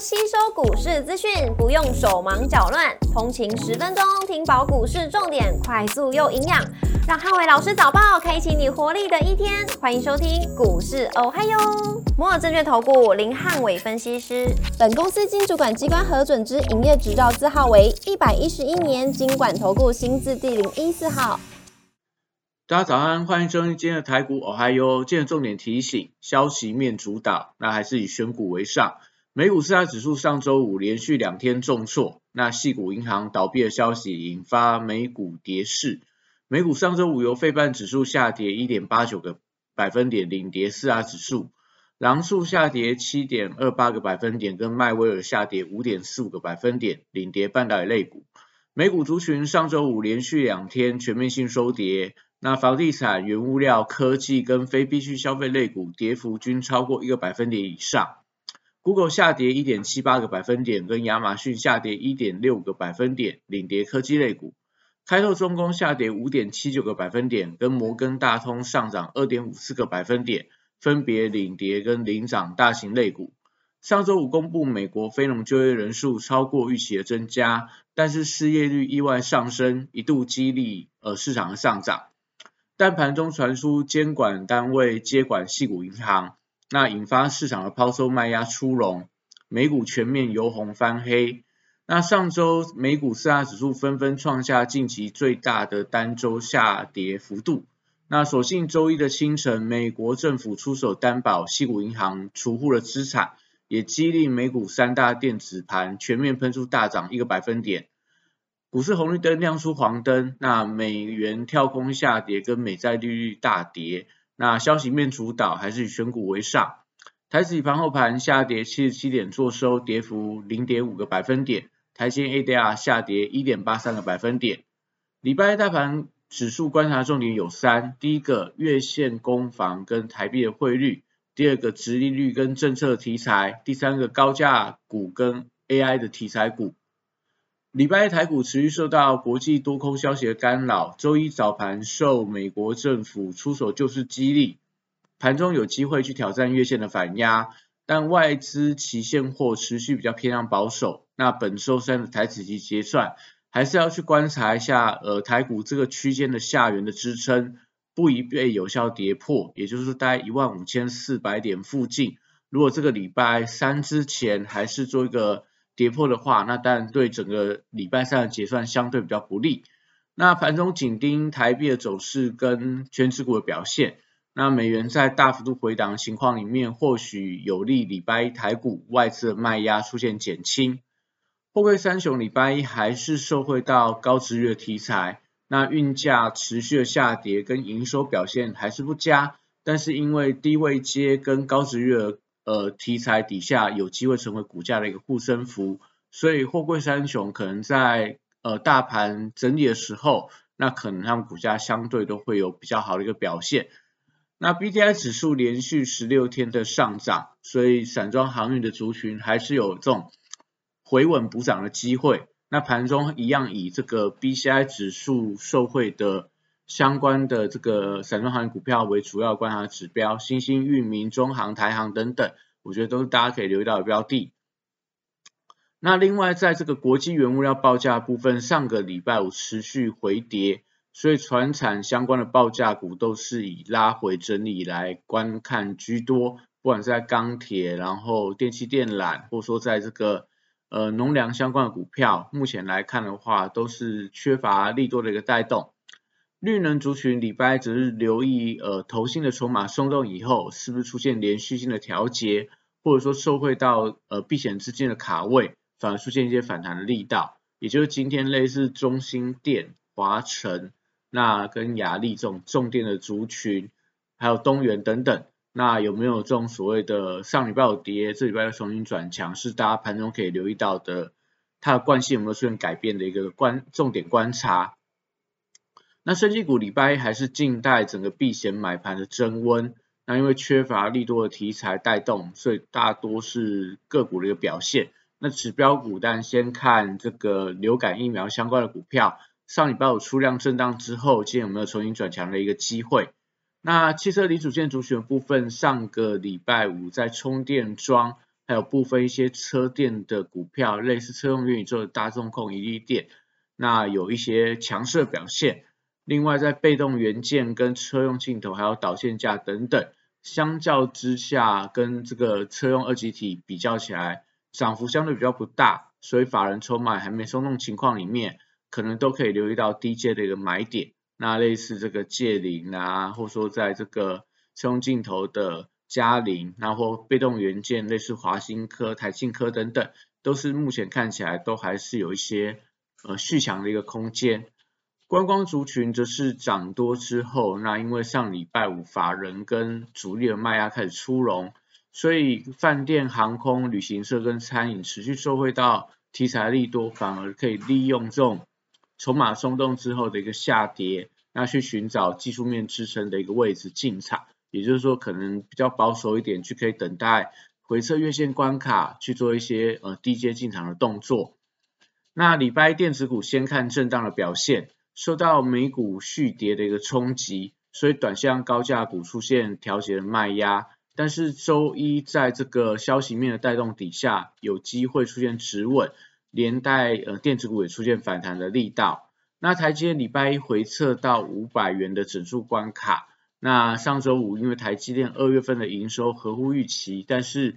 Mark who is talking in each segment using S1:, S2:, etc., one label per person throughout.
S1: 吸收股市资讯，不用手忙脚乱，通勤十分钟听饱股市重点，快速又营养，让汉伟老师早报开启你活力的一天。欢迎收听股市哦嗨哟，摩尔证券投顾林汉伟分析师，本公司经主管机关核准之营业执照字号为一百一十一年经管投顾新字第零一四号。
S2: 大家早安，欢迎收听今天的台股哦嗨哟。今天重点提醒，消息面主导，那还是以选股为上。美股四大指数上周五连续两天重挫，那系股银行倒闭的消息引发美股跌势。美股上周五由费半指数下跌一点八九个百分点领跌四大指数，狼数下跌七点二八个百分点，跟迈威尔下跌五点四五个百分点领跌半导体类股。美股族群上周五连续两天全面性收跌。那房地产、原物料、科技跟非必需消费类股跌幅均超过一个百分点以上。Google 下跌一点七八个百分点，跟亚马逊下跌一点六个百分点，领跌科技类股。开拓中工下跌五点七九个百分点，跟摩根大通上涨二点五四个百分点，分别领跌跟领涨大型类股。上周五公布美国非农就业人数超过预期的增加，但是失业率意外上升，一度激励呃市场的上涨。但盘中传出监管单位接管系股银行，那引发市场的抛售卖压出笼，美股全面由红翻黑。那上周美股四大指数纷纷创下近期最大的单周下跌幅度。那所幸周一的清晨，美国政府出手担保西股银行储户的资产，也激励美股三大电子盘全面喷出大涨一个百分点。股市红绿灯亮出黄灯，那美元跳空下跌，跟美债利率大跌，那消息面主导还是以选股为上。台指盘后盘下跌七十七点，做收跌幅零点五个百分点。台积 ADR 下跌一点八三个百分点。礼拜大盘指数观察重点有三：第一个月线攻防跟台币的汇率；第二个殖利率跟政策题材；第三个高价股跟 AI 的题材股。礼拜一台股持续受到国际多空消息的干扰，周一早盘受美国政府出手救市激励，盘中有机会去挑战月线的反压，但外资期现货持续比较偏向保守。那本周三的台指期结算，还是要去观察一下，呃，台股这个区间的下缘的支撑，不宜被有效跌破，也就是说大概一万五千四百点附近。如果这个礼拜三之前还是做一个。跌破的话，那当然对整个礼拜三的结算相对比较不利。那盘中紧盯台币的走势跟全指股的表现，那美元在大幅度回档的情况里面，或许有利礼拜一台股外资的卖压出现减轻。货柜三雄礼拜一还是受惠到高值率的题材，那运价持续的下跌跟营收表现还是不佳，但是因为低位接跟高值率的呃，题材底下有机会成为股价的一个护身符，所以货柜三雄可能在呃大盘整理的时候，那可能他们股价相对都会有比较好的一个表现。那 B T I 指数连续十六天的上涨，所以散装航运的族群还是有这种回稳补涨的机会。那盘中一样以这个 B C I 指数受惠的。相关的这个散装航运股票为主要观察指标，新兴、域名、中航、台航等等，我觉得都是大家可以留意到的标的。那另外，在这个国际原物料报价部分，上个礼拜五持续回跌，所以船产相关的报价股都是以拉回整理来观看居多，不管是在钢铁、然后电气电缆，或者说在这个呃农粮相关的股票，目前来看的话，都是缺乏利多的一个带动。绿能族群礼拜只是留意，呃，投信的筹码松动以后，是不是出现连续性的调节，或者说受惠到呃避险资金的卡位，反而出现一些反弹的力道。也就是今天类似中心电、华晨，那跟雅力这种重电的族群，还有东元等等，那有没有这种所谓的上礼拜有跌，这礼拜又重新转强，是大家盘中可以留意到的，它的惯性有没有出现改变的一个观重点观察。那升绩股礼拜一还是静待整个避险买盘的增温，那因为缺乏利多的题材带动，所以大多是个股的一个表现。那指标股但先看这个流感疫苗相关的股票，上礼拜有出量震荡之后，今天有没有重新转强的一个机会？那汽车零组件主选部分，上个礼拜五在充电桩还有部分一些车电的股票，类似车用元宇宙的大众控、一利电，那有一些强势表现。另外，在被动元件跟车用镜头还有导线架等等，相较之下，跟这个车用二极体比较起来，涨幅相对比较不大，所以法人筹码还没松动情况里面，可能都可以留意到低阶的一个买点。那类似这个界灵啊，或说在这个车用镜头的嘉陵，然后被动元件类似华新科、台信科等等，都是目前看起来都还是有一些呃续强的一个空间。观光族群则是涨多之后，那因为上礼拜五法人跟主力的卖压开始出笼，所以饭店、航空、旅行社跟餐饮持续受惠到题材利多，反而可以利用这种筹码松动之后的一个下跌，那去寻找技术面支撑的一个位置进场，也就是说可能比较保守一点，去可以等待回测月线关卡去做一些呃低阶进场的动作。那礼拜电子股先看震荡的表现。受到美股续跌的一个冲击，所以短线高价股出现调节的卖压。但是周一在这个消息面的带动底下，有机会出现止稳，连带呃电子股也出现反弹的力道。那台积电礼拜一回测到五百元的整数关卡。那上周五因为台积电二月份的营收合乎预期，但是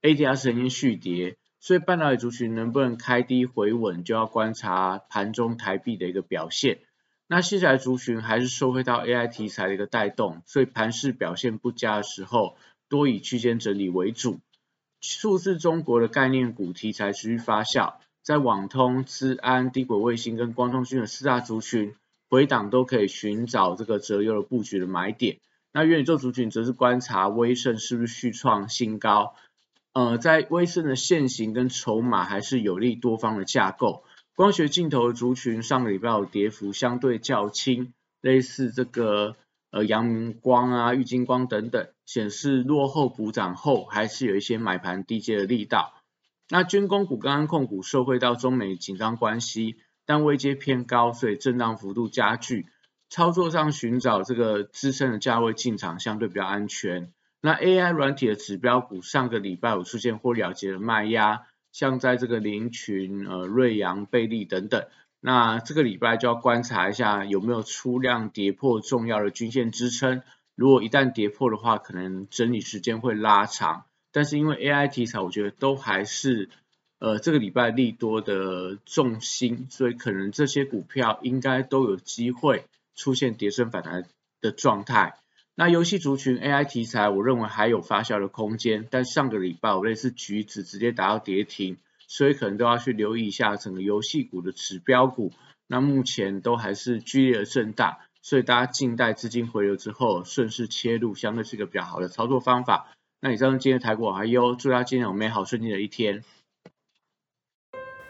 S2: ADR 曾经续跌。所以半导体族群能不能开低回稳，就要观察盘中台币的一个表现。那现在族群还是受惠到 AI 题材的一个带动，所以盘势表现不佳的时候，多以区间整理为主。数字中国的概念股题材持续发酵，在网通、资安、低轨卫星跟光通讯的四大族群回档都可以寻找这个折优的布局的买点。那元宇宙族群则是观察威盛是不是续创新高。呃，在威盛的现形跟筹码还是有利多方的架构。光学镜头族群上个礼拜有跌幅相对较轻，类似这个呃阳明光啊、玉金光等等，显示落后补涨后还是有一些买盘低阶的力道。那军工股、刚刚控股受惠到中美紧张关系，但位阶偏高，所以震荡幅度加剧。操作上寻找这个支撑的价位进场相对比较安全。那 AI 软体的指标股上个礼拜有出现或了结的卖压，像在这个林群、呃瑞阳、贝利等等，那这个礼拜就要观察一下有没有出量跌破重要的均线支撑，如果一旦跌破的话，可能整理时间会拉长。但是因为 AI 题材，我觉得都还是呃这个礼拜利多的重心，所以可能这些股票应该都有机会出现跌升反弹的状态。那游戏族群 AI 题材，我认为还有发酵的空间，但上个礼拜我类似橘子直接达到跌停，所以可能都要去留意一下整个游戏股的指标股。那目前都还是剧烈的震荡，所以大家静待资金回流之后，顺势切入，相对是一个比较好的操作方法。那以上今天的台股还有，祝大家今天有美好顺利的一天。